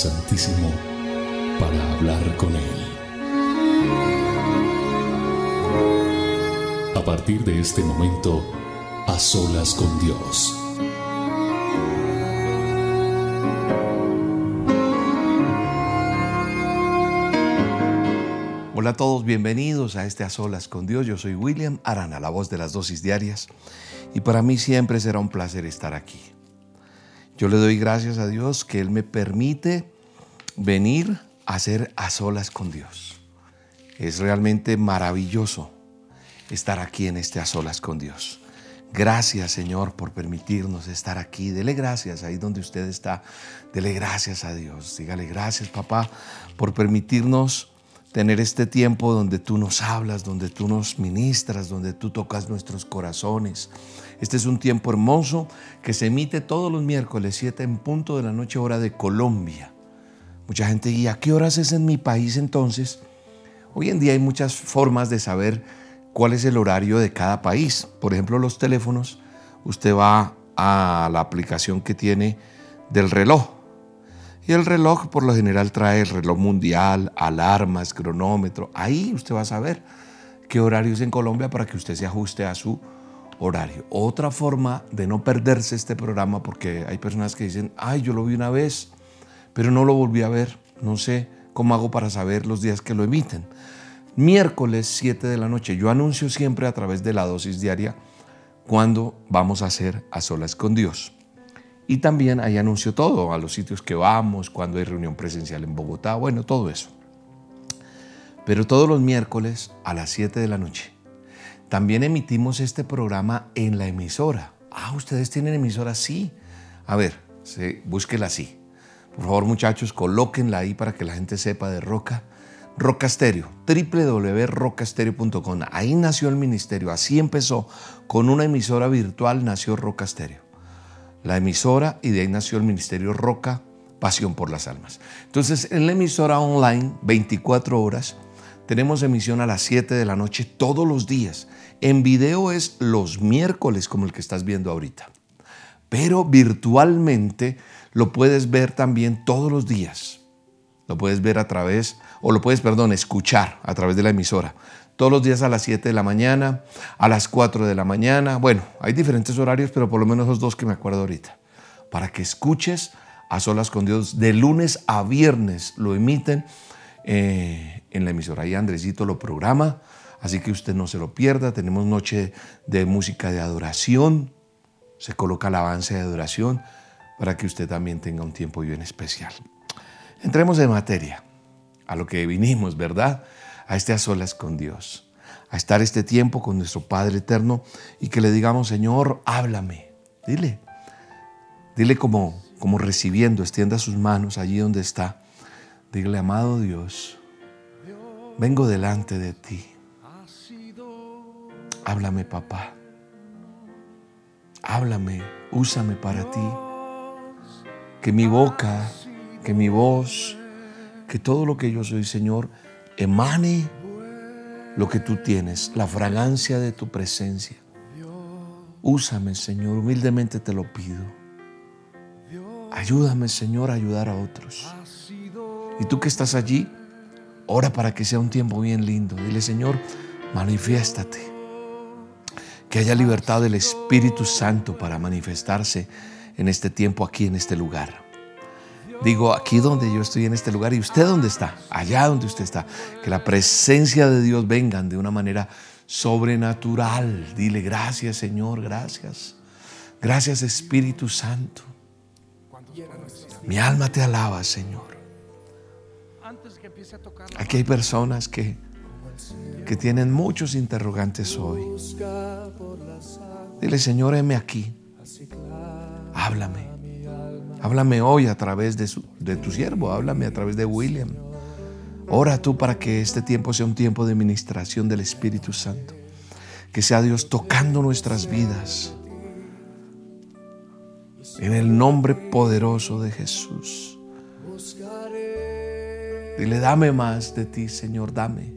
santísimo para hablar con Él. A partir de este momento, a solas con Dios. Hola a todos, bienvenidos a este A Solas con Dios. Yo soy William Arana, la voz de las dosis diarias, y para mí siempre será un placer estar aquí. Yo le doy gracias a Dios que Él me permite venir a ser a solas con Dios. Es realmente maravilloso estar aquí en este a solas con Dios. Gracias Señor por permitirnos estar aquí. Dele gracias ahí donde usted está. Dele gracias a Dios. Dígale gracias papá por permitirnos tener este tiempo donde tú nos hablas, donde tú nos ministras, donde tú tocas nuestros corazones. Este es un tiempo hermoso que se emite todos los miércoles, 7 en punto de la noche, hora de Colombia. Mucha gente ¿y a qué horas es en mi país entonces? Hoy en día hay muchas formas de saber cuál es el horario de cada país. Por ejemplo, los teléfonos, usted va a la aplicación que tiene del reloj el reloj por lo general trae el reloj mundial, alarmas, cronómetro. Ahí usted va a saber qué horario es en Colombia para que usted se ajuste a su horario. Otra forma de no perderse este programa, porque hay personas que dicen, ay, yo lo vi una vez, pero no lo volví a ver. No sé cómo hago para saber los días que lo emiten. Miércoles 7 de la noche. Yo anuncio siempre a través de la dosis diaria cuando vamos a hacer a solas con Dios. Y también ahí anuncio todo, a los sitios que vamos, cuando hay reunión presencial en Bogotá, bueno, todo eso. Pero todos los miércoles a las 7 de la noche. También emitimos este programa en la emisora. Ah, ¿ustedes tienen emisora? Sí. A ver, búsquela así. Por favor, muchachos, colóquenla ahí para que la gente sepa de Roca. Roca Stereo, www.rocastereo.com. Ahí nació el ministerio, así empezó. Con una emisora virtual nació Roca Stereo la emisora y de ahí nació el Ministerio Roca, Pasión por las Almas. Entonces, en la emisora online, 24 horas, tenemos emisión a las 7 de la noche todos los días. En video es los miércoles, como el que estás viendo ahorita. Pero virtualmente lo puedes ver también todos los días. Lo puedes ver a través, o lo puedes, perdón, escuchar a través de la emisora todos los días a las 7 de la mañana, a las 4 de la mañana. Bueno, hay diferentes horarios, pero por lo menos esos dos que me acuerdo ahorita. Para que escuches a solas con Dios de lunes a viernes. Lo emiten eh, en la emisora. Ahí Andresito lo programa, así que usted no se lo pierda. Tenemos noche de música de adoración. Se coloca alabanza de adoración para que usted también tenga un tiempo bien especial. Entremos en materia, a lo que vinimos, ¿verdad? A este a solas con Dios, a estar este tiempo con nuestro Padre eterno y que le digamos, Señor, háblame. Dile, dile como, como recibiendo, extienda sus manos allí donde está. Dile, amado Dios, vengo delante de ti. Háblame, papá. Háblame, úsame para ti. Que mi boca, que mi voz, que todo lo que yo soy, Señor, emane lo que tú tienes, la fragancia de tu presencia. Úsame, Señor, humildemente te lo pido. Ayúdame, Señor, a ayudar a otros. Y tú que estás allí, ora para que sea un tiempo bien lindo. Dile, Señor, manifiéstate. Que haya libertad del Espíritu Santo para manifestarse en este tiempo, aquí en este lugar. Digo, aquí donde yo estoy en este lugar y usted donde está, allá donde usted está, que la presencia de Dios vengan de una manera sobrenatural. Dile gracias Señor, gracias. Gracias Espíritu Santo. Mi alma te alaba, Señor. Aquí hay personas que, que tienen muchos interrogantes hoy. Dile, Señor, heme aquí. Háblame. Háblame hoy a través de, de tu siervo, háblame a través de William. Ora tú para que este tiempo sea un tiempo de ministración del Espíritu Santo. Que sea Dios tocando nuestras vidas. En el nombre poderoso de Jesús. Dile, dame más de ti, Señor, dame.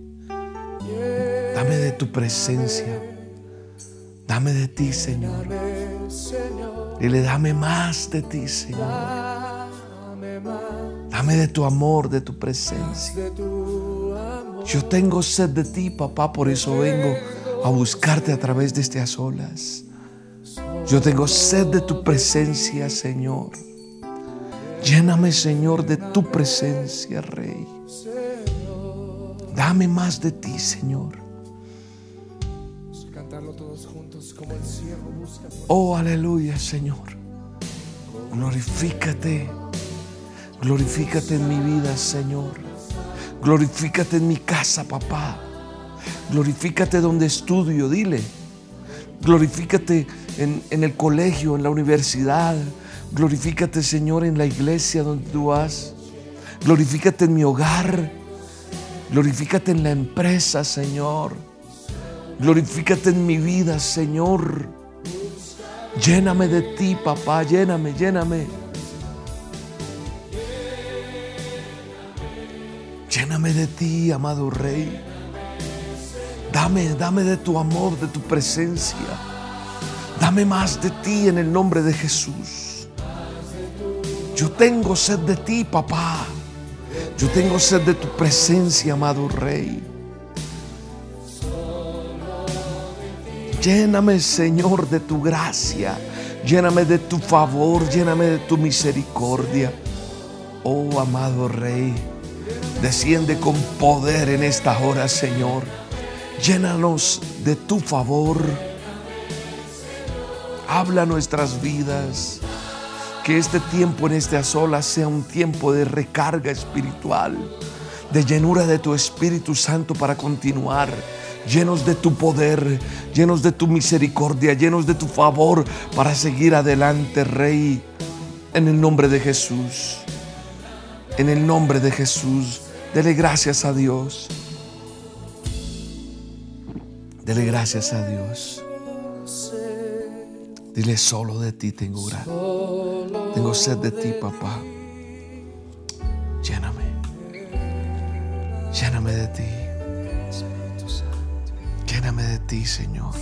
Dame de tu presencia. Dame de ti, Señor. Le dame más de ti, Señor. Dame de tu amor, de tu presencia. Yo tengo sed de ti, papá, por eso vengo a buscarte a través de estas olas. Yo tengo sed de tu presencia, Señor. Lléname, Señor, de tu presencia, Rey. Dame más de ti, Señor. Oh, aleluya, Señor. Glorifícate. Glorifícate en mi vida, Señor. Glorifícate en mi casa, papá. Glorifícate donde estudio, dile. Glorifícate en, en, el colegio, en la universidad. Glorifícate, Señor, en la iglesia donde tú vas. Glorifícate en mi hogar. Glorifícate en la empresa, Señor. Glorifícate en mi vida, Señor. Lléname de ti, papá. Lléname, lléname. Lléname de ti, amado Rey. Dame, dame de tu amor, de tu presencia. Dame más de ti en el nombre de Jesús. Yo tengo sed de ti, papá. Yo tengo sed de tu presencia, amado Rey. Lléname, Señor, de tu gracia. Lléname de tu favor. Lléname de tu misericordia. Oh, amado Rey. Desciende con poder en esta hora, Señor. Llénanos de tu favor. Habla nuestras vidas. Que este tiempo en este solas sea un tiempo de recarga espiritual, de llenura de tu Espíritu Santo para continuar. Llenos de tu poder, llenos de tu misericordia, llenos de tu favor para seguir adelante, Rey. En el nombre de Jesús. En el nombre de Jesús. Dele gracias a Dios. Dele gracias a Dios. Dile solo de ti tengo gran. Tengo sed de ti, papá. Lléname. Lléname de ti. Lléname de ti, Señor.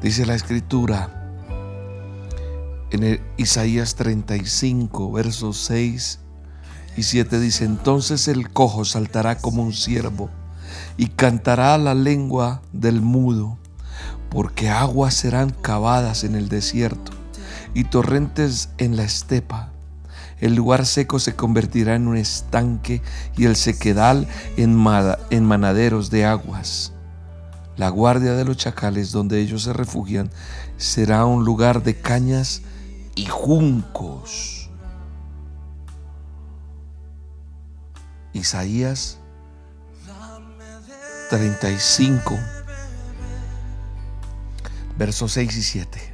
Dice la escritura en Isaías 35, versos 6 y 7 dice, entonces el cojo saltará como un ciervo y cantará la lengua del mudo, porque aguas serán cavadas en el desierto y torrentes en la estepa. El lugar seco se convertirá en un estanque y el sequedal en, manaderos de aguas. La guardia de los chacales donde ellos se refugian será un lugar de cañas y juncos. Isaías 35, versos 6 y 7.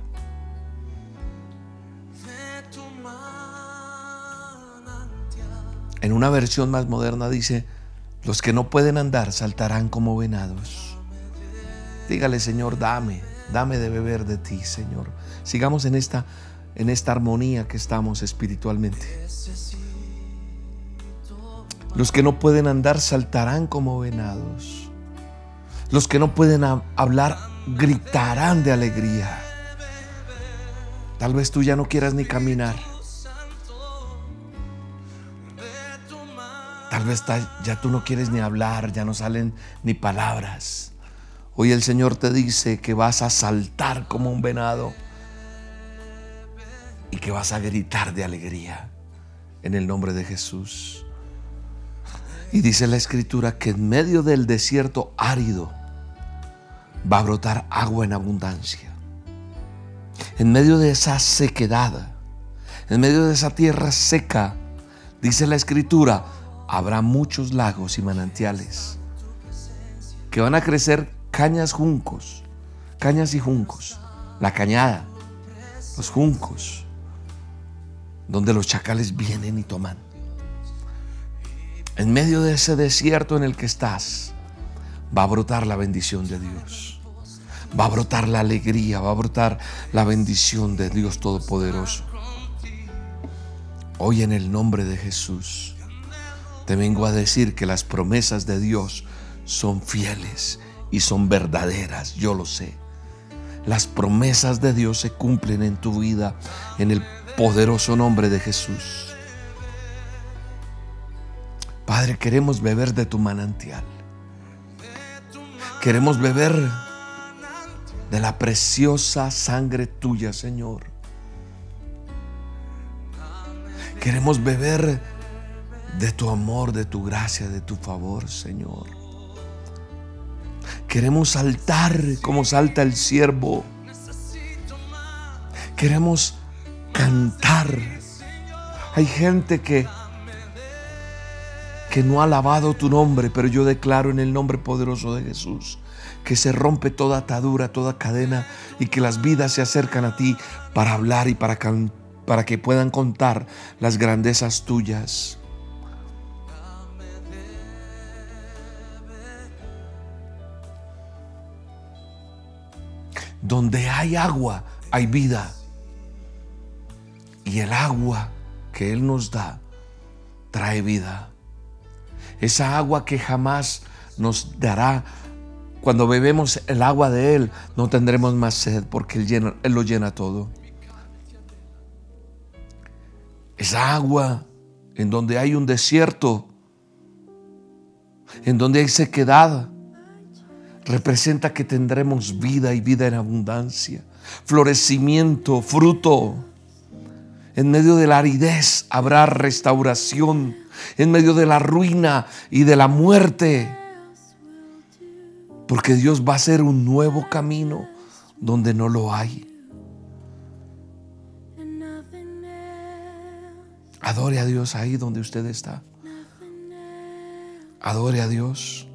En una versión más moderna dice, los que no pueden andar saltarán como venados. Dígale, Señor, dame, dame de beber de ti, Señor. Sigamos en esta en esta armonía que estamos espiritualmente. Los que no pueden andar saltarán como venados. Los que no pueden hablar gritarán de alegría. Tal vez tú ya no quieras ni caminar. Tal vez ya tú no quieres ni hablar, ya no salen ni palabras. Hoy el Señor te dice que vas a saltar como un venado y que vas a gritar de alegría en el nombre de Jesús. Y dice la escritura que en medio del desierto árido va a brotar agua en abundancia. En medio de esa sequedad, en medio de esa tierra seca, dice la escritura, habrá muchos lagos y manantiales que van a crecer cañas juncos, cañas y juncos, la cañada, los juncos, donde los chacales vienen y toman. En medio de ese desierto en el que estás, va a brotar la bendición de Dios. Va a brotar la alegría, va a brotar la bendición de Dios Todopoderoso. Hoy en el nombre de Jesús, te vengo a decir que las promesas de Dios son fieles y son verdaderas, yo lo sé. las promesas de Dios se cumplen en tu vida en el poderoso nombre de Jesús. Padre, queremos beber de tu manantial. Queremos beber de la preciosa sangre tuya, Señor. Queremos beber de tu amor, de tu gracia, de tu favor, Señor. Queremos saltar como salta el siervo. Queremos cantar. Hay gente que que no ha alabado tu nombre, pero yo declaro en el nombre poderoso de Jesús que se rompe toda atadura, toda cadena y que las vidas se acercan a ti para hablar y para, para que puedan contar las grandezas tuyas. Donde hay agua, hay vida. Y el agua que Él nos da trae vida. Esa agua que jamás nos dará. Cuando bebemos el agua de Él, no tendremos más sed porque Él, él lo llena todo. Esa agua en donde hay un desierto, en donde hay sequedad, representa que tendremos vida y vida en abundancia, florecimiento, fruto. En medio de la aridez habrá restauración, en medio de la ruina y de la muerte. Porque Dios va a hacer un nuevo camino donde no lo hay. Adore a Dios ahí donde usted está. Adore a Dios.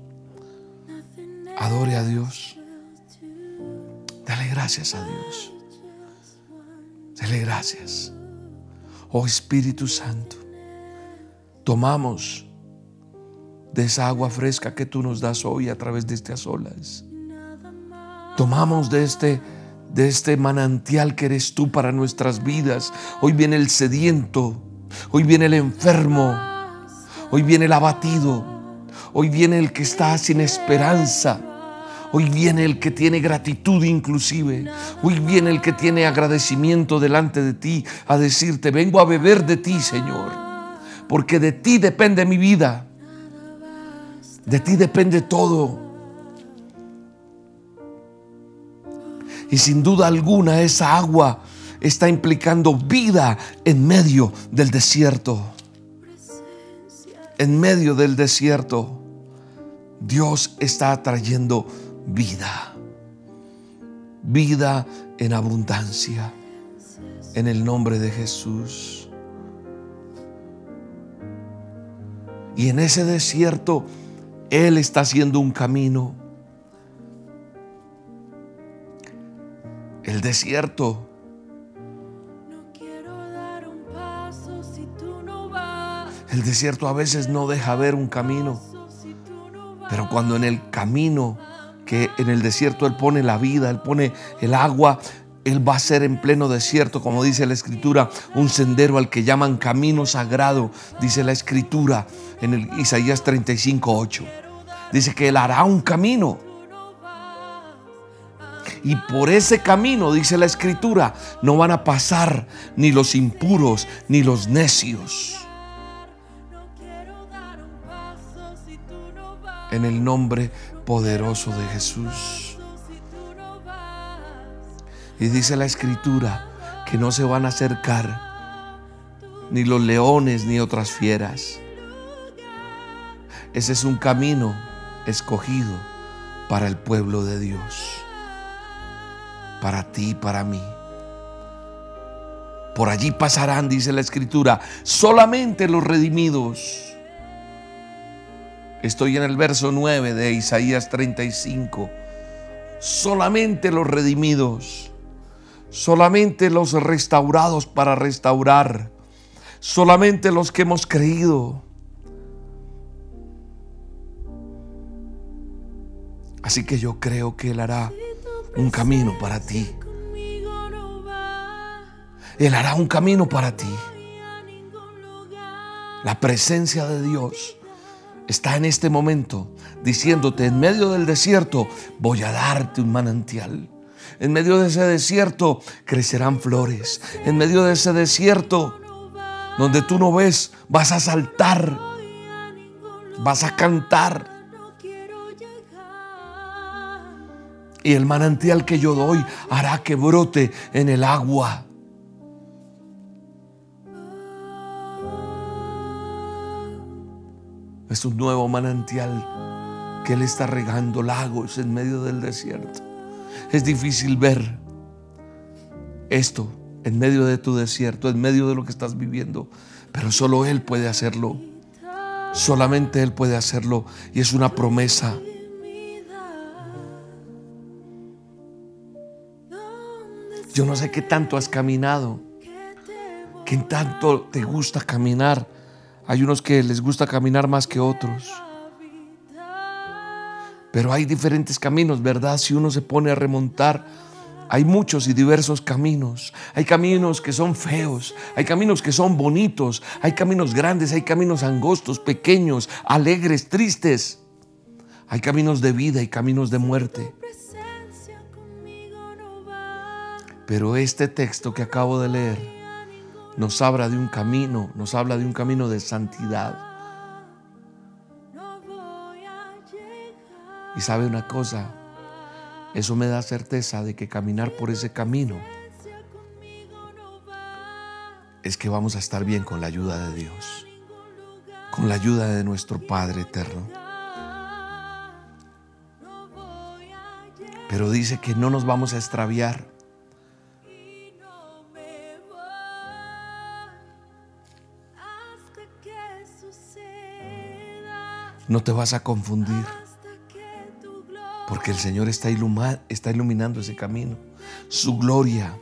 Adore a Dios. Dale gracias a Dios. Dale gracias. Oh Espíritu Santo, tomamos de esa agua fresca que tú nos das hoy a través de estas olas. Tomamos de este de este manantial que eres tú para nuestras vidas. Hoy viene el sediento, hoy viene el enfermo, hoy viene el abatido, hoy viene el que está sin esperanza. Hoy viene el que tiene gratitud inclusive. Hoy viene el que tiene agradecimiento delante de ti a decirte, vengo a beber de ti, Señor. Porque de ti depende mi vida. De ti depende todo. Y sin duda alguna esa agua está implicando vida en medio del desierto. En medio del desierto. Dios está trayendo vida. Vida en abundancia. En el nombre de Jesús. Y en ese desierto Él está haciendo un camino. El desierto El desierto a veces no deja ver un camino, pero cuando en el camino que en el desierto Él pone la vida, Él pone el agua, Él va a ser en pleno desierto, como dice la Escritura, un sendero al que llaman camino sagrado, dice la Escritura en el Isaías 35, 8. Dice que Él hará un camino. Y por ese camino, dice la Escritura, no van a pasar ni los impuros ni los necios. En el nombre poderoso de Jesús. Y dice la escritura que no se van a acercar ni los leones ni otras fieras. Ese es un camino escogido para el pueblo de Dios, para ti y para mí. Por allí pasarán, dice la escritura, solamente los redimidos Estoy en el verso 9 de Isaías 35. Solamente los redimidos, solamente los restaurados para restaurar, solamente los que hemos creído. Así que yo creo que Él hará un camino para ti. Él hará un camino para ti. La presencia de Dios está en este momento diciéndote en medio del desierto, voy a darte un manantial. En medio de ese desierto crecerán flores. En medio de ese desierto donde tú no ves, vas a saltar. Vas a cantar. Y el manantial que yo doy hará que brote en el agua. Es un nuevo manantial que Él está regando lagos en medio del desierto. Es difícil ver esto en medio de tu desierto, en medio de lo que estás viviendo, pero solo Él puede hacerlo. Solamente Él puede hacerlo y es una promesa. Yo no sé qué tanto has caminado, qué tanto te gusta caminar hay unos que les gusta caminar más que otros. Pero hay diferentes caminos, ¿verdad? Si uno se pone a remontar, hay muchos y diversos caminos. Hay caminos que son feos, hay caminos que son bonitos, hay caminos grandes, hay caminos angostos, pequeños, alegres, tristes. Hay caminos de vida y caminos de muerte. Pero este texto que acabo de leer nos habla de un camino, nos habla de un camino de santidad. Y sabe una cosa, eso me da certeza de que caminar por ese camino es que vamos a estar bien con la ayuda de Dios, con la ayuda de nuestro Padre eterno. Pero dice que no nos vamos a extraviar No te vas a confundir. Porque el Señor está, está iluminando ese camino. Su gloria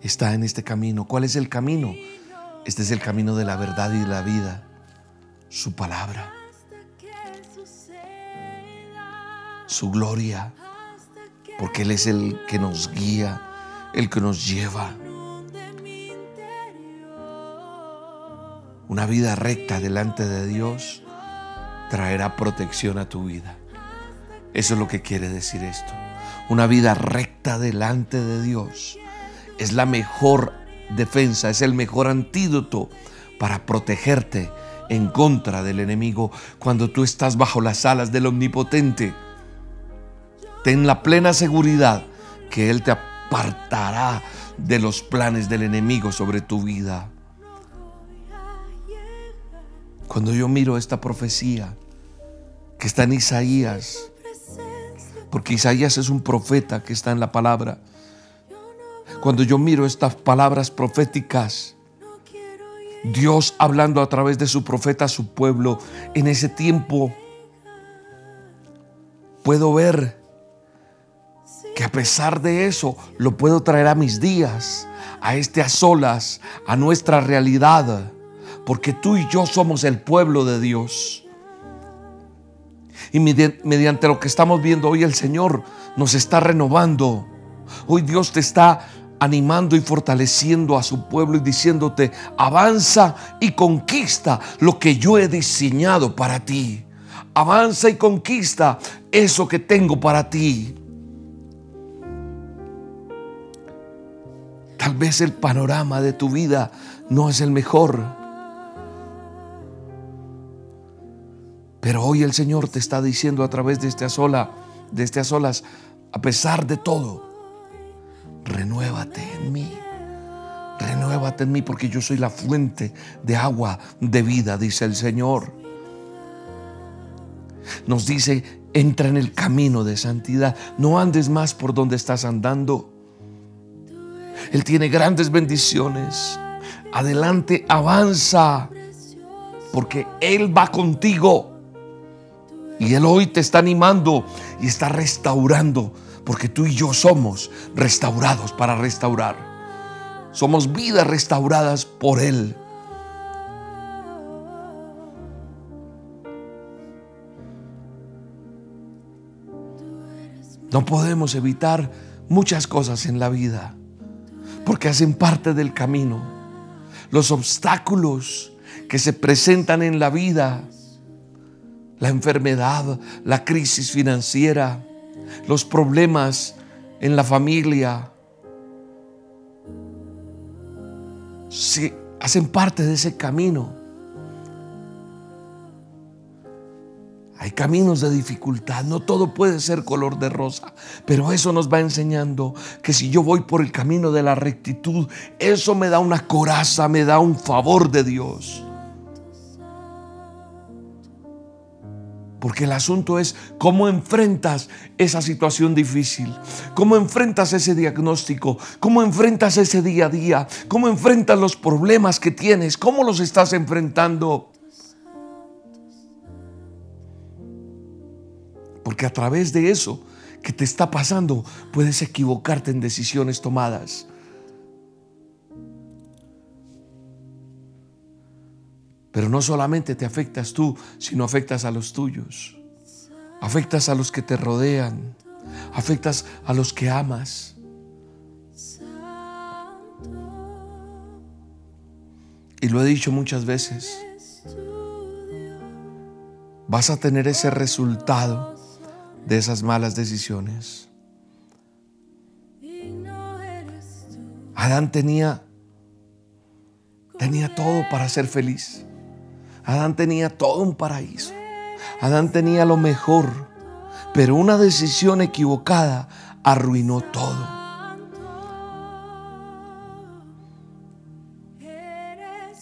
está en este camino. ¿Cuál es el camino? Este es el camino de la verdad y de la vida. Su palabra. Su gloria. Porque Él es el que nos guía, el que nos lleva. Una vida recta delante de Dios traerá protección a tu vida. Eso es lo que quiere decir esto. Una vida recta delante de Dios es la mejor defensa, es el mejor antídoto para protegerte en contra del enemigo cuando tú estás bajo las alas del omnipotente. Ten la plena seguridad que Él te apartará de los planes del enemigo sobre tu vida. Cuando yo miro esta profecía que está en Isaías, porque Isaías es un profeta que está en la palabra. Cuando yo miro estas palabras proféticas, Dios hablando a través de su profeta a su pueblo, en ese tiempo puedo ver que a pesar de eso lo puedo traer a mis días, a este a solas, a nuestra realidad porque tú y yo somos el pueblo de Dios. Y mediante lo que estamos viendo hoy, el Señor nos está renovando. Hoy Dios te está animando y fortaleciendo a su pueblo y diciéndote, avanza y conquista lo que yo he diseñado para ti. Avanza y conquista eso que tengo para ti. Tal vez el panorama de tu vida no es el mejor. Pero hoy el Señor te está diciendo a través de este sola, de estas olas, a pesar de todo, renuévate en mí. Renuévate en mí porque yo soy la fuente de agua de vida, dice el Señor. Nos dice, entra en el camino de santidad. No andes más por donde estás andando. Él tiene grandes bendiciones. Adelante, avanza. Porque Él va contigo. Y Él hoy te está animando y está restaurando, porque tú y yo somos restaurados para restaurar. Somos vidas restauradas por Él. No podemos evitar muchas cosas en la vida, porque hacen parte del camino. Los obstáculos que se presentan en la vida la enfermedad, la crisis financiera, los problemas en la familia, si hacen parte de ese camino. Hay caminos de dificultad, no todo puede ser color de rosa, pero eso nos va enseñando que si yo voy por el camino de la rectitud, eso me da una coraza, me da un favor de Dios. Porque el asunto es cómo enfrentas esa situación difícil, cómo enfrentas ese diagnóstico, cómo enfrentas ese día a día, cómo enfrentas los problemas que tienes, cómo los estás enfrentando. Porque a través de eso que te está pasando puedes equivocarte en decisiones tomadas. Pero no solamente te afectas tú, sino afectas a los tuyos. Afectas a los que te rodean. Afectas a los que amas. Y lo he dicho muchas veces. Vas a tener ese resultado de esas malas decisiones. Adán tenía tenía todo para ser feliz. Adán tenía todo un paraíso. Adán tenía lo mejor, pero una decisión equivocada arruinó todo.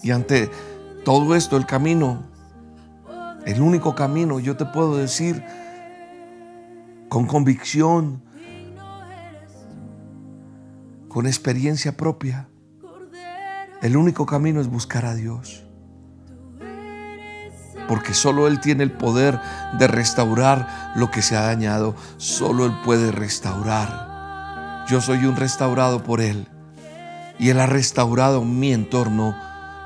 Y ante todo esto, el camino, el único camino, yo te puedo decir con convicción, con experiencia propia, el único camino es buscar a Dios porque solo Él tiene el poder de restaurar lo que se ha dañado. Solo Él puede restaurar. Yo soy un restaurado por Él. Y Él ha restaurado mi entorno.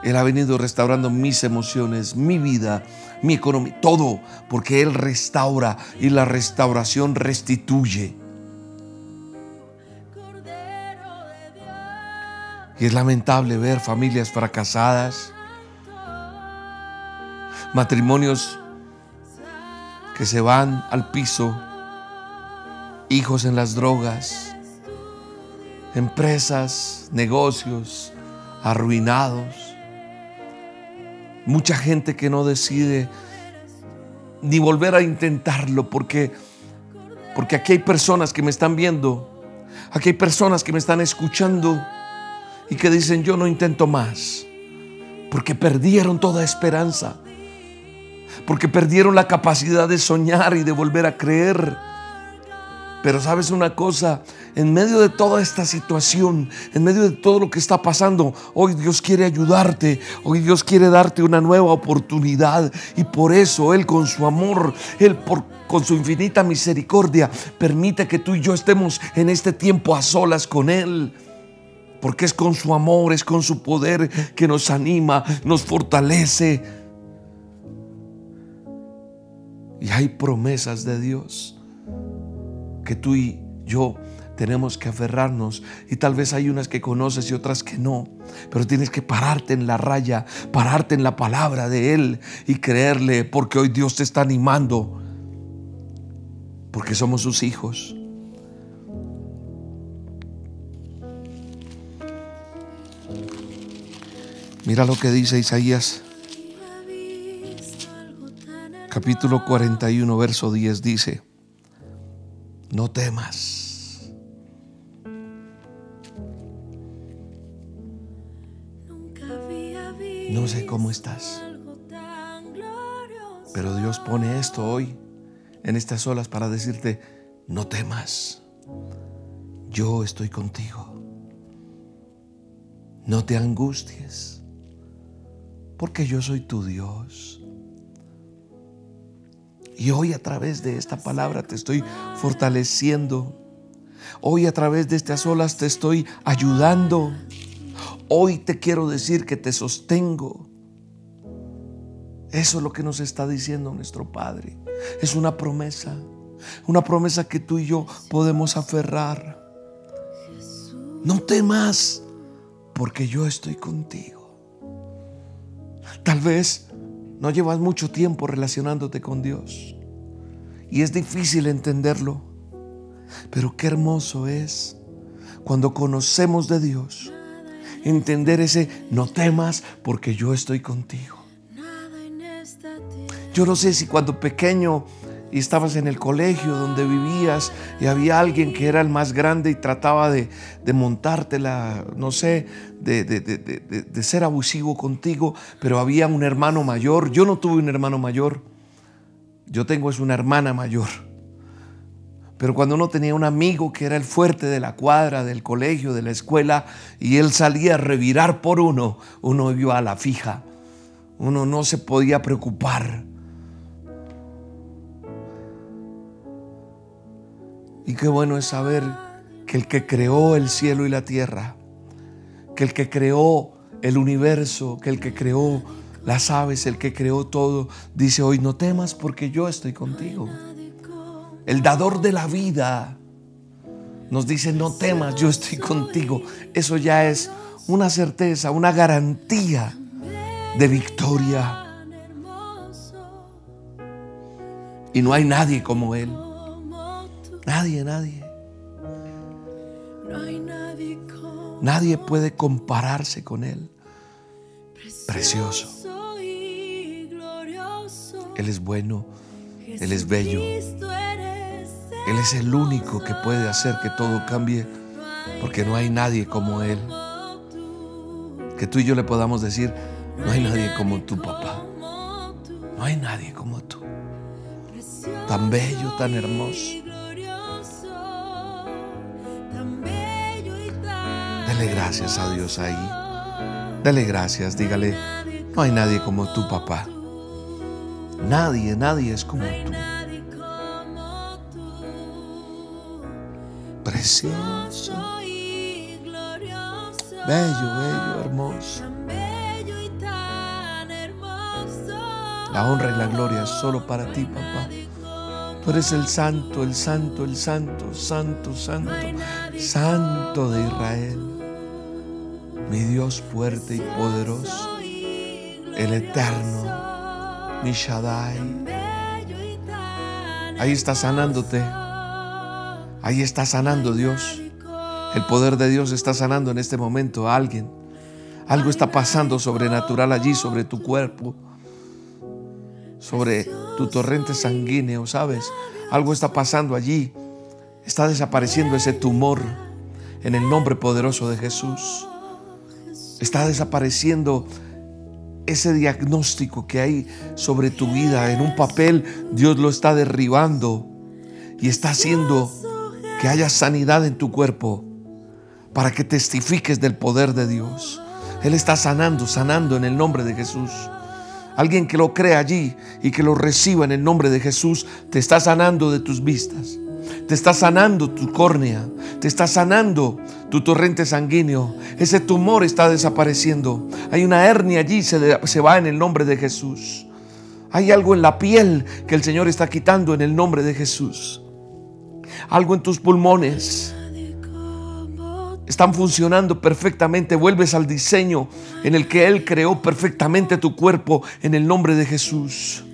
Él ha venido restaurando mis emociones, mi vida, mi economía, todo, porque Él restaura y la restauración restituye. Y es lamentable ver familias fracasadas, matrimonios que se van al piso, hijos en las drogas, empresas, negocios arruinados, mucha gente que no decide ni volver a intentarlo porque porque aquí hay personas que me están viendo, aquí hay personas que me están escuchando y que dicen yo no intento más porque perdieron toda esperanza porque perdieron la capacidad de soñar y de volver a creer. Pero sabes una cosa, en medio de toda esta situación, en medio de todo lo que está pasando, hoy Dios quiere ayudarte, hoy Dios quiere darte una nueva oportunidad y por eso Él con su amor, Él con su infinita misericordia, permite que tú y yo estemos en este tiempo a solas con Él. Porque es con su amor, es con su poder que nos anima, nos fortalece y hay promesas de Dios que tú y yo tenemos que aferrarnos. Y tal vez hay unas que conoces y otras que no, pero tienes que pararte en la raya, pararte en la palabra de Él y creerle porque hoy Dios te está animando, porque somos sus hijos. Mira lo que dice Isaías capítulo 41, verso 10 dice, no temas. No sé cómo estás, pero Dios pone esto hoy en estas olas para decirte, no temas, yo estoy contigo. No te angusties, porque yo soy tu Dios. Y hoy a través de esta palabra te estoy fortaleciendo. Hoy a través de estas olas te estoy ayudando. Hoy te quiero decir que te sostengo. Eso es lo que nos está diciendo nuestro Padre. Es una promesa. Una promesa que tú y yo podemos aferrar. No temas, porque yo estoy contigo. Tal vez no llevas mucho tiempo relacionándote con Dios. Y es difícil entenderlo. Pero qué hermoso es cuando conocemos de Dios, entender ese no temas porque yo estoy contigo. Yo no sé si cuando pequeño y estabas en el colegio donde vivías y había alguien que era el más grande y trataba de, de montártela, no sé, de, de, ser abusivo contigo, pero había un hermano mayor. Yo no tuve un hermano mayor, yo tengo es una hermana mayor. Pero cuando uno tenía un amigo que era el fuerte de la cuadra, del colegio, de la escuela, y él salía a revirar por uno, uno iba a la fija. Uno no se podía preocupar. Y qué bueno es saber que el que creó el cielo y la tierra, que el que creó el universo, que el que creó las aves, el que creó todo, dice hoy no temas porque yo estoy contigo. El dador de la vida nos dice no temas, yo estoy contigo. Eso ya es una certeza, una garantía de victoria. Y no hay nadie como Él. Nadie, nadie. Nadie puede compararse con Él. Precioso. Él es bueno. Él es bello. Él es el único que puede hacer que todo cambie. Porque no hay nadie como Él. Que tú y yo le podamos decir, no hay nadie como tu papá. No hay nadie como tú. Tan bello, tan hermoso. Dele gracias a Dios ahí. Dele gracias, dígale, no hay nadie como tu papá. Nadie, nadie es como tú. Precioso. Bello, bello, hermoso. La honra y la gloria es solo para ti, papá. Tú eres el santo, el santo, el santo, santo, santo, santo de Israel mi Dios fuerte y poderoso, el eterno, mi Shaddai. Ahí está sanándote. Ahí está sanando Dios. El poder de Dios está sanando en este momento a alguien. Algo está pasando sobrenatural allí, sobre tu cuerpo, sobre tu torrente sanguíneo, ¿sabes? Algo está pasando allí. Está desapareciendo ese tumor en el nombre poderoso de Jesús. Está desapareciendo ese diagnóstico que hay sobre tu vida en un papel. Dios lo está derribando y está haciendo que haya sanidad en tu cuerpo para que testifiques del poder de Dios. Él está sanando, sanando en el nombre de Jesús. Alguien que lo crea allí y que lo reciba en el nombre de Jesús, te está sanando de tus vistas. Te está sanando tu córnea, te está sanando tu torrente sanguíneo. Ese tumor está desapareciendo. Hay una hernia allí, se, va en el nombre de Jesús. Hay algo en la piel que el Señor está quitando en el nombre de Jesús. Algo en tus pulmones están funcionando perfectamente. Vuelves al diseño en el que Él creó perfectamente tu cuerpo en el nombre de Jesús.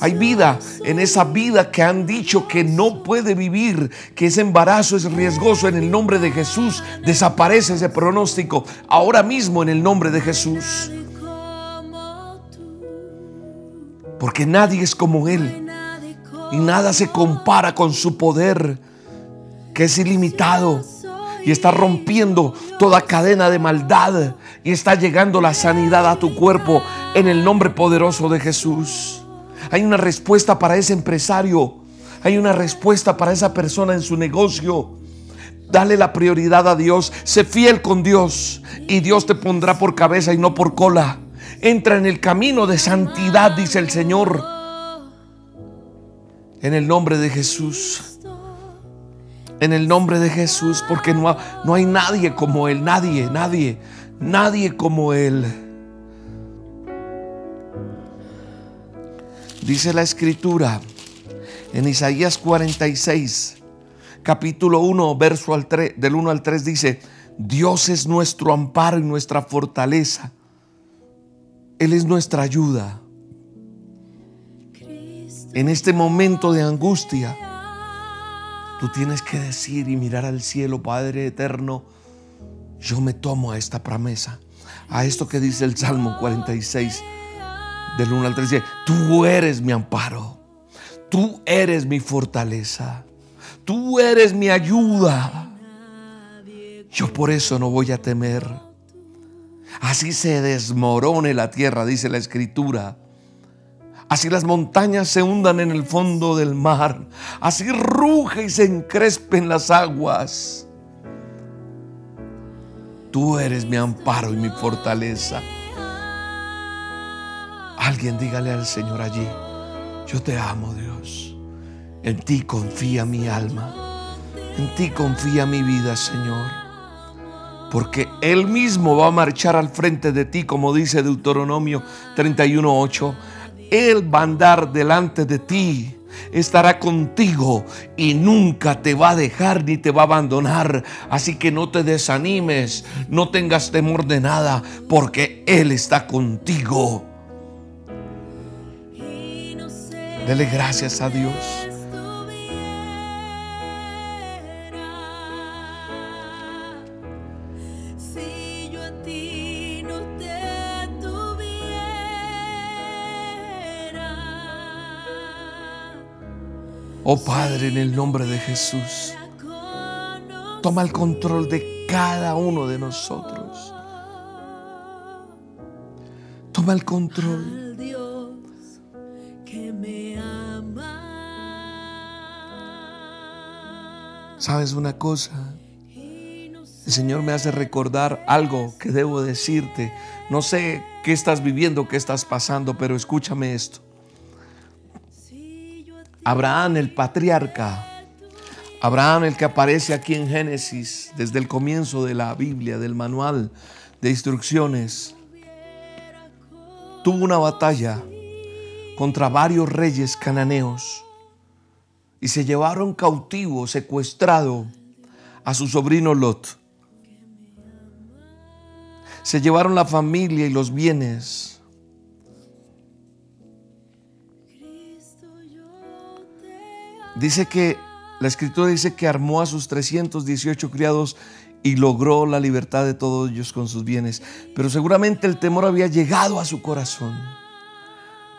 Hay vida en esa vida que han dicho que no puede vivir, que ese embarazo es riesgoso. En el nombre de Jesús desaparece ese pronóstico. Ahora mismo en el nombre de Jesús. Porque nadie es como Él. Y nada se compara con su poder, que es ilimitado. Y está rompiendo toda cadena de maldad. Y está llegando la sanidad a tu cuerpo en el nombre poderoso de Jesús. Hay una respuesta para ese empresario. Hay una respuesta para esa persona en su negocio. Dale la prioridad a Dios. Sé fiel con Dios y Dios te pondrá por cabeza y no por cola. Entra en el camino de santidad, dice el Señor. En el nombre de Jesús. En el nombre de Jesús, porque no, no hay nadie como Él, nadie, nadie, nadie como Él. Dice la escritura en Isaías 46, capítulo 1, verso al 3, del 1 al 3 dice, Dios es nuestro amparo y nuestra fortaleza. Él es nuestra ayuda. En este momento de angustia, Tú tienes que decir y mirar al cielo, Padre eterno, yo me tomo a esta promesa, a esto que dice el Salmo 46, del 1 al 3. Dice, tú eres mi amparo, tú eres mi fortaleza, tú eres mi ayuda. Yo por eso no voy a temer. Así se desmorone la tierra, dice la escritura Así las montañas se hundan en el fondo del mar. Así ruge y se encrespen las aguas. Tú eres mi amparo y mi fortaleza. Alguien dígale al Señor allí, yo te amo Dios. En ti confía mi alma. En ti confía mi vida, Señor. Porque Él mismo va a marchar al frente de ti, como dice Deuteronomio 31.8 él va a andar delante de ti estará contigo y nunca te va a dejar ni te va a abandonar. Así que no te desanimes, no tengas temor de nada, porque Él está contigo. Dele gracias a Dios. Oh Padre, en el nombre de Jesús, toma el control de cada uno de nosotros. Toma el control. ¿Sabes una cosa? El Señor me hace recordar algo que debo decirte. No sé qué estás viviendo, qué estás pasando, pero escúchame esto. Abraham el patriarca, Abraham el que aparece aquí en Génesis desde el comienzo de la Biblia, del manual de instrucciones, tuvo una batalla contra varios reyes cananeos y se llevaron cautivo, secuestrado a su sobrino Lot. Se llevaron la familia y los bienes Dice que la escritura dice que armó a sus 318 criados y logró la libertad de todos ellos con sus bienes. Pero seguramente el temor había llegado a su corazón.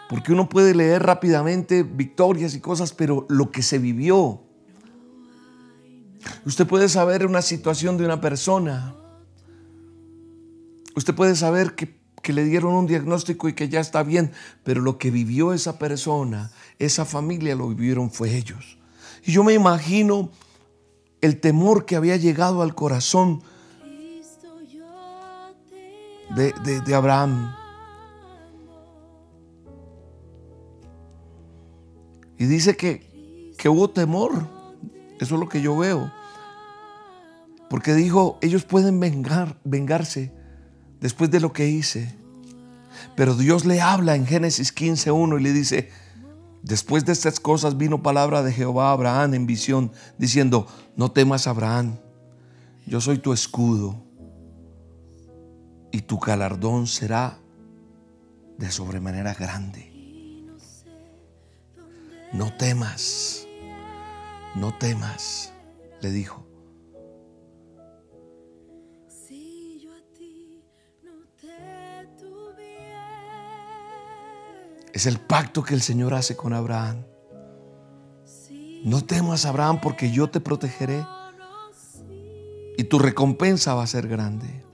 Porque uno puede leer rápidamente victorias y cosas, pero lo que se vivió. Usted puede saber una situación de una persona. Usted puede saber que, le dieron un diagnóstico y que ya está bien, pero lo que vivió esa persona esa familia lo vivieron fue ellos. Y yo me imagino el temor que había llegado al corazón de, Abraham. Y dice que, que hubo temor. Eso es lo que yo veo. Porque dijo, ellos pueden vengar, vengarse después de lo que hice. Pero Dios le habla en Génesis 15.1 y le dice, Después de estas cosas vino palabra de Jehová a Abraham en visión, diciendo, no temas Abraham, yo soy tu escudo y tu galardón será de sobremanera grande. No temas, no temas, le dijo. Es el pacto que el Señor hace con Abraham. No temas, Abraham, porque yo te protegeré y tu recompensa va a ser grande.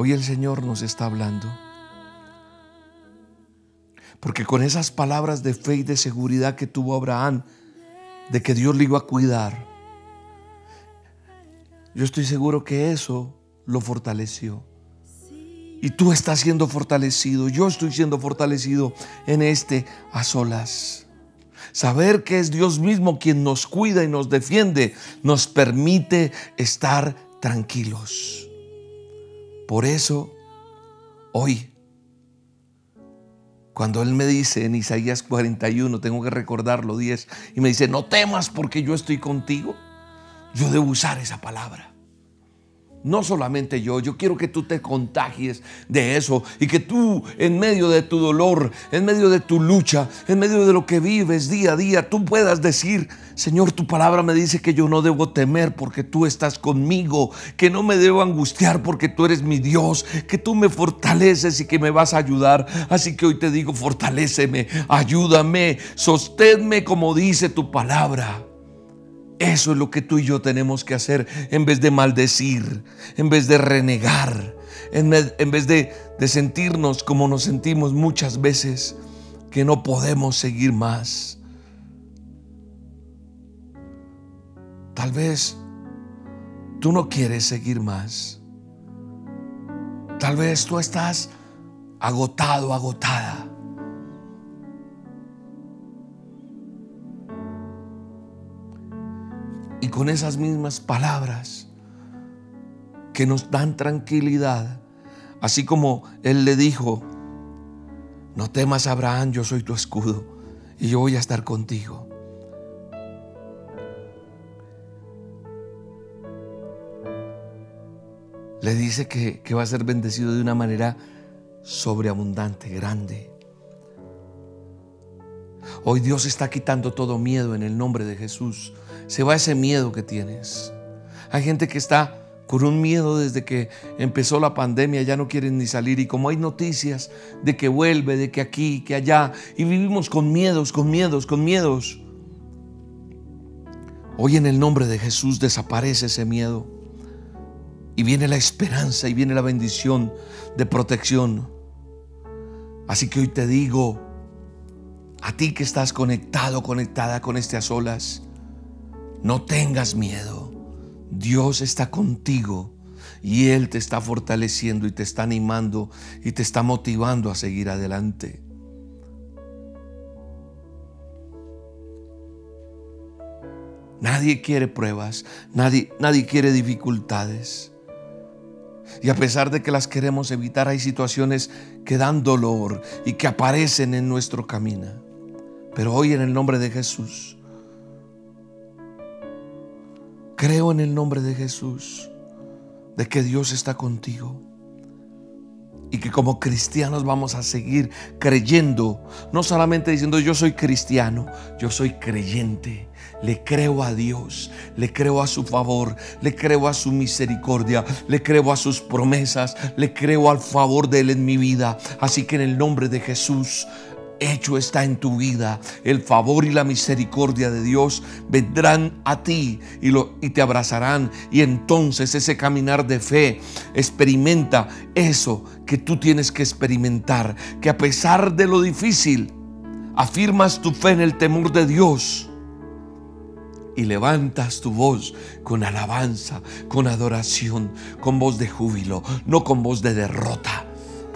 Hoy el Señor nos está hablando. Porque con esas palabras de fe y de seguridad que tuvo Abraham, de que Dios le iba a cuidar, yo estoy seguro que eso lo fortaleció. Y tú estás siendo fortalecido, yo estoy siendo fortalecido en este a solas. Saber que es Dios mismo quien nos cuida y nos defiende nos permite estar tranquilos. Por eso, hoy, cuando Él me dice en Isaías 41, tengo que recordarlo 10, y me dice, no temas porque yo estoy contigo. Yo debo usar esa palabra. No solamente yo, yo quiero que tú te contagies de eso y que tú en medio de tu dolor, en medio de tu lucha, en medio de lo que vives día a día, tú puedas decir, Señor, tu palabra me dice que yo no debo temer porque tú estás conmigo, que no me debo angustiar porque tú eres mi Dios, que tú me fortaleces y que me vas a ayudar. Así que hoy te digo, fortaléceme, ayúdame, sosténme como dice tu palabra. Eso es lo que tú y yo tenemos que hacer en vez de maldecir, en vez de renegar, en vez, de, sentirnos como nos sentimos muchas veces, que no podemos seguir más. Tal vez tú no quieres seguir más. Tal vez tú estás agotado, agotada. Y con esas mismas palabras que nos dan tranquilidad, así como Él le dijo, no temas Abraham, yo soy tu escudo y yo voy a estar contigo. Le dice que, que va a ser bendecido de una manera sobreabundante, grande. Hoy Dios está quitando todo miedo en el nombre de Jesús se va ese miedo que tienes. Hay gente que está con un miedo desde que empezó la pandemia, ya no quieren ni salir y como hay noticias de que vuelve, de que aquí, que allá, y vivimos con miedos, con miedos, con miedos. Hoy en el nombre de Jesús desaparece ese miedo y viene la esperanza y viene la bendición de protección. Así que hoy te digo, a ti que estás conectado, conectada con este a solas, no tengas miedo. Dios está contigo y Él te está fortaleciendo y te está animando y te está motivando a seguir adelante. Nadie quiere pruebas, nadie, nadie quiere dificultades. Y a pesar de que las queremos evitar, hay situaciones que dan dolor y que aparecen en nuestro camino. Pero hoy en el nombre de Jesús, Creo en el nombre de Jesús, de que Dios está contigo. Y que como cristianos vamos a seguir creyendo, no solamente diciendo yo soy cristiano, yo soy creyente. Le creo a Dios, le creo a su favor, le creo a su misericordia, le creo a sus promesas, le creo al favor de Él en mi vida. Así que en el nombre de Jesús hecho está en tu vida. El favor y la misericordia de Dios vendrán a ti y, lo, y te abrazarán. Y entonces ese caminar de fe experimenta eso que tú tienes que experimentar. Que a pesar de lo difícil, afirmas tu fe en el temor de Dios y levantas tu voz con alabanza, con adoración, con voz de júbilo, no con voz de derrota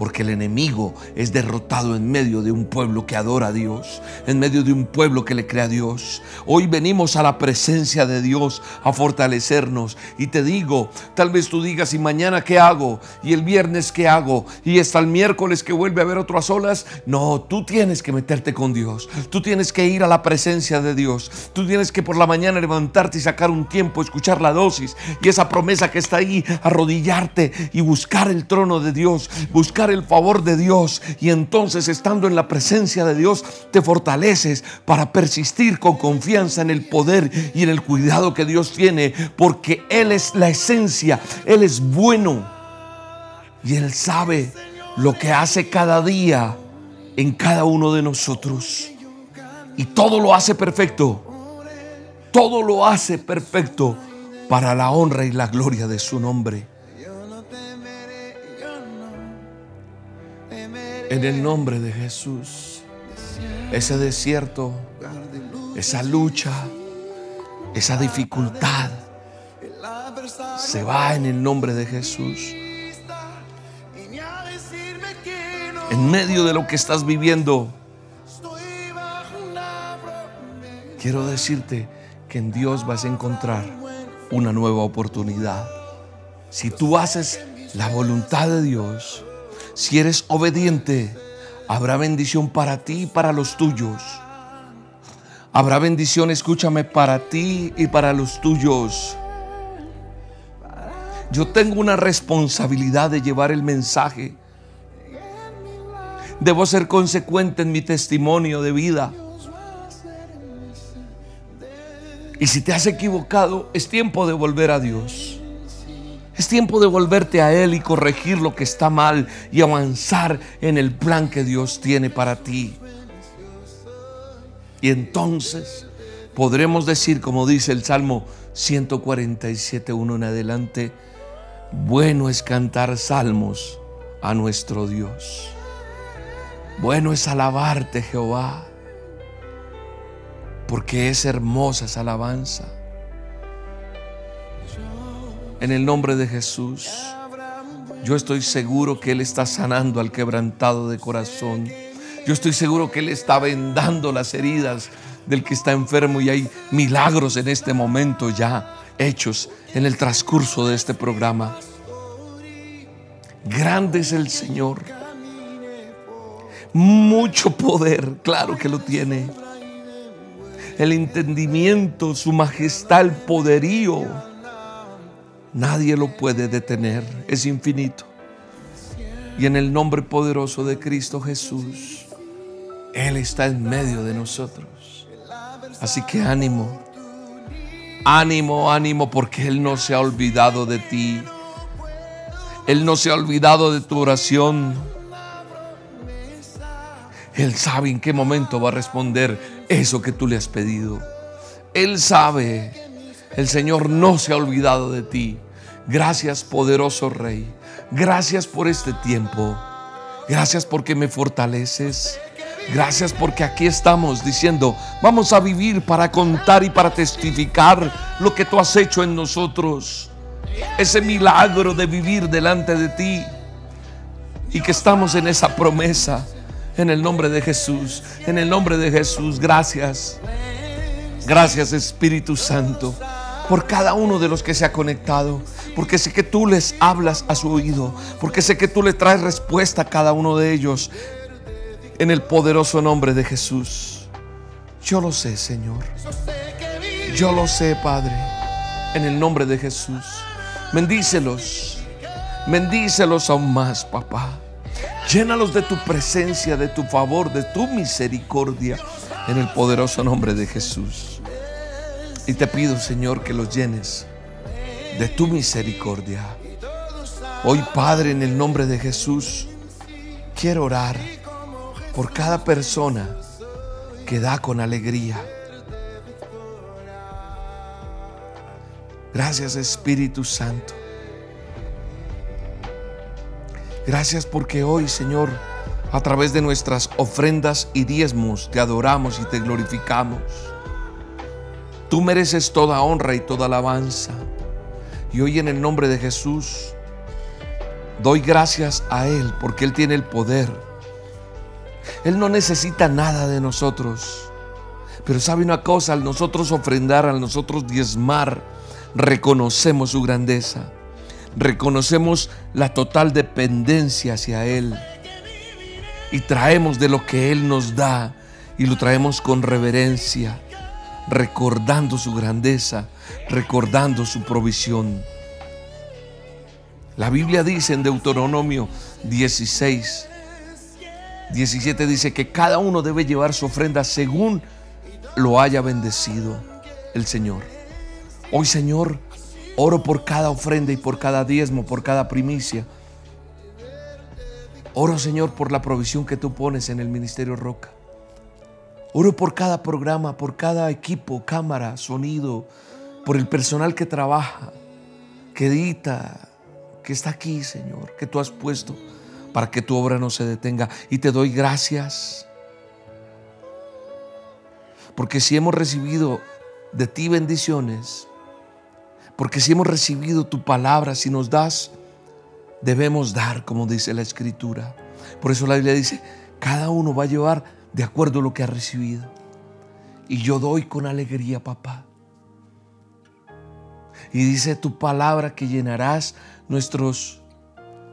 porque el enemigo es derrotado en medio de un pueblo que adora a Dios, en medio de un pueblo que le cree a Dios. Hoy venimos a la presencia de Dios a fortalecernos. Y te digo, tal vez tú digas, ¿y mañana qué hago? ¿Y el viernes qué hago? ¿Y hasta el miércoles que vuelve a haber otras olas? No, tú tienes que meterte con Dios. Tú tienes que ir a la presencia de Dios. Tú tienes que por la mañana levantarte y sacar un tiempo, escuchar la dosis y esa promesa que está ahí, arrodillarte y buscar el trono de Dios, buscar el favor de Dios. Y entonces estando en la presencia de Dios te fortaleces para persistir con confianza en el poder y en el cuidado que Dios tiene porque Él es la esencia, Él es bueno. Y Él sabe lo que hace cada día en cada uno de nosotros. Y todo lo hace perfecto, todo lo hace perfecto para la honra y la gloria de su nombre. En el nombre de Jesús, ese desierto, esa lucha, esa dificultad, se va en el nombre de Jesús. En medio de lo que estás viviendo, quiero decirte que en Dios vas a encontrar una nueva oportunidad. Si tú haces la voluntad de Dios, si eres obediente, habrá bendición para ti y para los tuyos. Habrá bendición, escúchame, para ti y para los tuyos. Yo tengo una responsabilidad de llevar el mensaje. Debo ser consecuente en mi testimonio de vida. Y si te has equivocado, es tiempo de volver a Dios. Es tiempo de volverte a Él y corregir lo que está mal y avanzar en el plan que Dios tiene para ti. Y entonces podremos decir, como dice el Salmo 147, 1 en adelante, bueno es cantar salmos a nuestro Dios. Bueno es alabarte, Jehová, porque es hermosa esa alabanza. En el nombre de Jesús, yo estoy seguro que Él está sanando al quebrantado de corazón. Yo estoy seguro que Él está vendando las heridas del que está enfermo y hay milagros en este momento ya hechos en el transcurso de este programa. Grande es el Señor. Mucho poder, claro que lo tiene. El entendimiento, su majestad, el poderío. Nadie lo puede detener. Es infinito. Y en el nombre poderoso de Cristo Jesús, Él está en medio de nosotros. Así que ánimo, ánimo, ánimo, porque Él no se ha olvidado de ti. Él no se ha olvidado de tu oración. Él sabe en qué momento va a responder eso que tú le has pedido. Él sabe. El Señor no se ha olvidado de ti. Gracias, poderoso Rey. Gracias por este tiempo. Gracias porque me fortaleces. Gracias porque aquí estamos diciendo, vamos a vivir para contar y para testificar lo que tú has hecho en nosotros. Ese milagro de vivir delante de ti. Y que estamos en esa promesa. En el nombre de Jesús. En el nombre de Jesús. Gracias. Gracias Espíritu Santo por cada uno de los que se ha conectado, porque sé que tú les hablas a su oído, porque sé que tú le traes respuesta a cada uno de ellos en el poderoso nombre de Jesús. Yo lo sé, Señor. Yo lo sé, Padre, en el nombre de Jesús. Bendícelos, bendícelos aún más, papá. Llénalos de tu presencia, de tu favor, de tu misericordia, en el poderoso nombre de Jesús. Y te pido, Señor, que los llenes de tu misericordia. Hoy, Padre, en el nombre de Jesús, quiero orar por cada persona que da con alegría. Gracias, Espíritu Santo. Gracias porque hoy, Señor, a través de nuestras ofrendas y diezmos, te adoramos y te glorificamos. Tú mereces toda honra y toda alabanza. Y hoy en el nombre de Jesús doy gracias a Él porque Él tiene el poder. Él no necesita nada de nosotros. Pero sabe una cosa, al nosotros ofrendar, al nosotros diezmar, reconocemos su grandeza. Reconocemos la total dependencia hacia Él. Y traemos de lo que Él nos da y lo traemos con reverencia recordando su grandeza, recordando su provisión. La Biblia dice en Deuteronomio 16, 17 dice que cada uno debe llevar su ofrenda según lo haya bendecido el Señor. Hoy Señor, oro por cada ofrenda y por cada diezmo, por cada primicia. Oro Señor por la provisión que tú pones en el Ministerio Roca. Oro por cada programa, por cada equipo, cámara, sonido, por el personal que trabaja, que edita, que está aquí, Señor, que tú has puesto para que tu obra no se detenga. Y te doy gracias. Porque si hemos recibido de ti bendiciones, porque si hemos recibido tu palabra, si nos das, debemos dar, como dice la Escritura. Por eso la Biblia dice, cada uno va a llevar de acuerdo a lo que ha recibido. Y yo doy con alegría, papá. Y dice tu palabra que llenarás nuestros,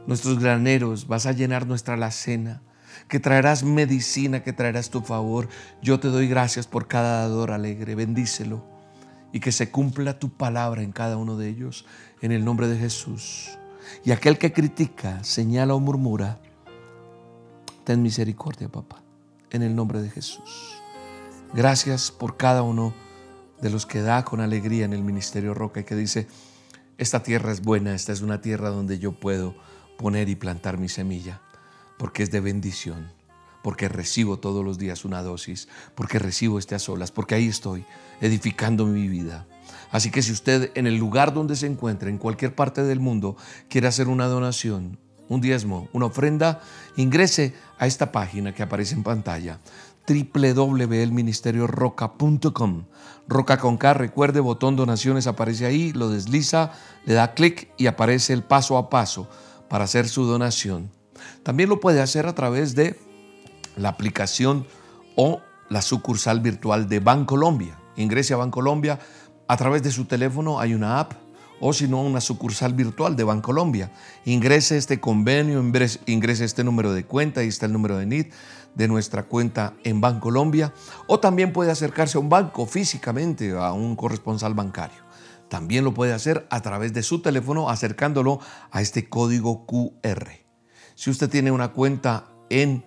nuestros graneros, vas a llenar nuestra alacena, que traerás medicina, que traerás tu favor. Yo te doy gracias por cada dador alegre, bendícelo y que se cumpla tu palabra en cada uno de ellos, en el nombre de Jesús. Y aquel que critica, señala o murmura, ten misericordia, papá, en el nombre de Jesús. Gracias por cada uno de los que da con alegría en el Ministerio Roca y que dice, esta tierra es buena, esta es una tierra donde yo puedo poner y plantar mi semilla, porque es de bendición, porque recibo todos los días una dosis, porque recibo este a solas, porque ahí estoy edificando mi vida. Así que si usted en el lugar donde se encuentra, en cualquier parte del mundo, quiere hacer una donación, un diezmo, una ofrenda, ingrese a esta página que aparece en pantalla www.elministerioroca.com. Roca con K, recuerde, botón donaciones aparece ahí, lo desliza, le da clic y aparece el paso a paso para hacer su donación. También lo puede hacer a través de la aplicación o la sucursal virtual de Bancolombia. Ingrese a Bancolombia a través de su teléfono, hay una app o si no, una sucursal virtual de Bancolombia. Ingrese este convenio, ingrese este número de cuenta, ahí está el número de NID de nuestra cuenta en Bancolombia, o también puede acercarse a un banco físicamente, a un corresponsal bancario. También lo puede hacer a través de su teléfono acercándolo a este código QR. Si usted tiene una cuenta en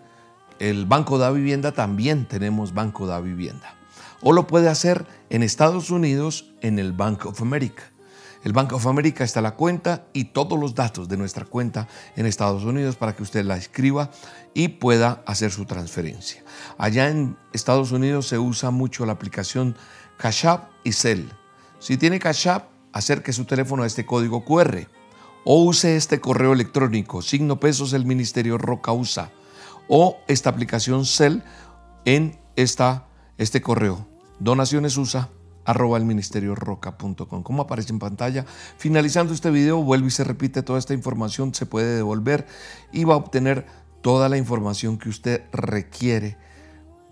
el Banco de Vivienda, también tenemos Banco de Vivienda. O lo puede hacer en Estados Unidos en el Bank of America. El Bank of America está la cuenta y todos los datos de nuestra cuenta en Estados Unidos para que usted la escriba y pueda hacer su transferencia. Allá en Estados Unidos se usa mucho la aplicación Cash App y Cell. Si tiene Cash App, acerque su teléfono a este código QR o use este correo electrónico, signo pesos el Ministerio Roca usa, o esta aplicación Cell en esta, este correo, donaciones USA arroba el ministerio roca.com. Como aparece en pantalla, finalizando este video, vuelve y se repite toda esta información, se puede devolver y va a obtener toda la información que usted requiere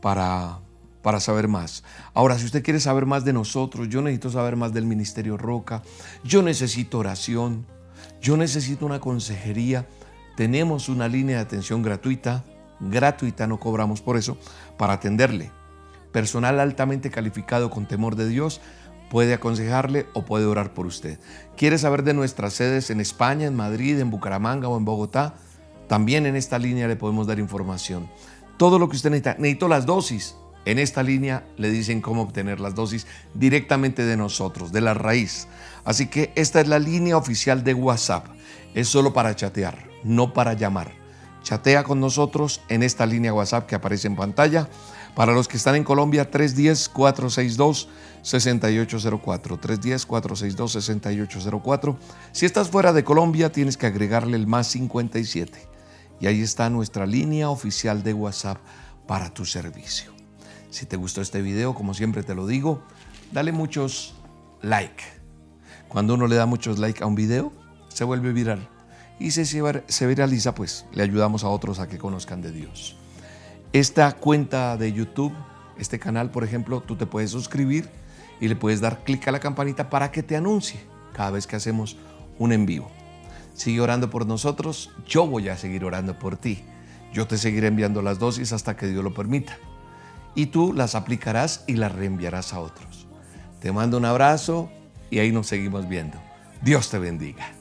para, para saber más. Ahora, si usted quiere saber más de nosotros, yo necesito saber más del Ministerio Roca, yo necesito oración, yo necesito una consejería, tenemos una línea de atención gratuita, gratuita, no cobramos por eso, para atenderle personal altamente calificado con temor de Dios puede aconsejarle o puede orar por usted. ¿Quiere saber de nuestras sedes en España, en Madrid, en Bucaramanga o en Bogotá? También en esta línea le podemos dar información. Todo lo que usted necesita, necesito las dosis. En esta línea le dicen cómo obtener las dosis directamente de nosotros, de la raíz. Así que esta es la línea oficial de WhatsApp. Es solo para chatear, no para llamar. Chatea con nosotros en esta línea WhatsApp que aparece en pantalla para los que están en Colombia, 310-462-6804. 310-462-6804. Si estás fuera de Colombia, tienes que agregarle el más 57. Y ahí está nuestra línea oficial de WhatsApp para tu servicio. Si te gustó este video, como siempre te lo digo, dale muchos like. Cuando uno le da muchos like a un video, se vuelve viral. Y si se viraliza, pues le ayudamos a otros a que conozcan de Dios. Esta cuenta de YouTube, este canal, por ejemplo, tú te puedes suscribir y le puedes dar clic a la campanita para que te anuncie cada vez que hacemos un en vivo. Sigue orando por nosotros, yo voy a seguir orando por ti. Yo te seguiré enviando las dosis hasta que Dios lo permita. Y tú las aplicarás y las reenviarás a otros. Te mando un abrazo y ahí nos seguimos viendo. Dios te bendiga.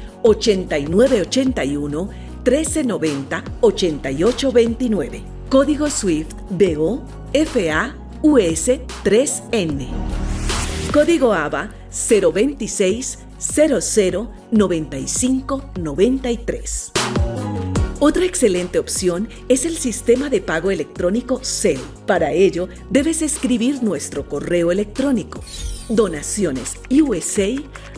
8981 1390 8829. Código SWIFT BO FA US 3N. Código ABA 026 00 95 93. Otra excelente opción es el sistema de pago electrónico CEL. Para ello, debes escribir nuestro correo electrónico donaciones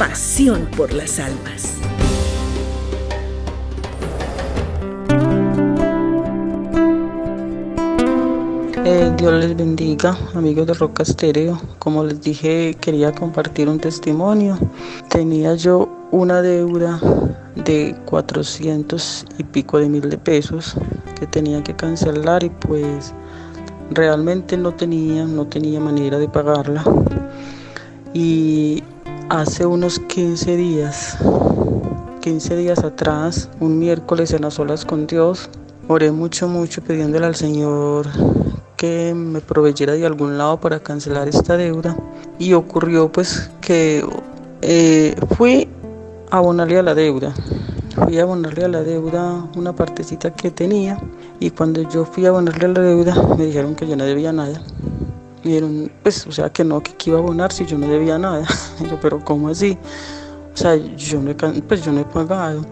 pasión por las almas. Eh, Dios les bendiga, amigos de Roca Estéreo. Como les dije, quería compartir un testimonio. Tenía yo una deuda de 400 y pico de mil de pesos que tenía que cancelar y pues realmente no tenía, no tenía manera de pagarla. Y hace unos 15 días, 15 días atrás, un miércoles en las olas con Dios, oré mucho, mucho pidiéndole al Señor que me proveyera de algún lado para cancelar esta deuda. Y ocurrió pues que eh, fui a abonarle a la deuda. Fui a abonarle a la deuda una partecita que tenía y cuando yo fui a abonarle a la deuda me dijeron que yo no debía nada dijeron, pues, o sea, que no, que, iba a abonar si yo no debía nada. yo, pero ¿cómo así? O sea, yo no, pues yo no he pagado.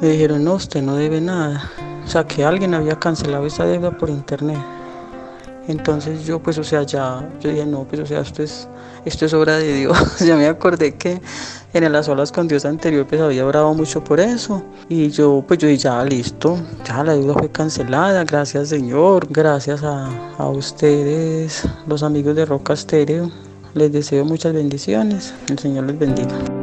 Me dijeron, no, usted no debe nada. O sea, que alguien había cancelado esa deuda por internet. Entonces yo, pues, o sea, ya, yo dije, no, pues, o sea, esto es, esto es obra de Dios. ya me acordé que en las olas con Dios anterior pues había orado mucho por eso y yo pues yo dije ya listo, ya la deuda fue cancelada, gracias Señor, gracias a, a ustedes, los amigos de Roca Estéreo, les deseo muchas bendiciones, el Señor les bendiga.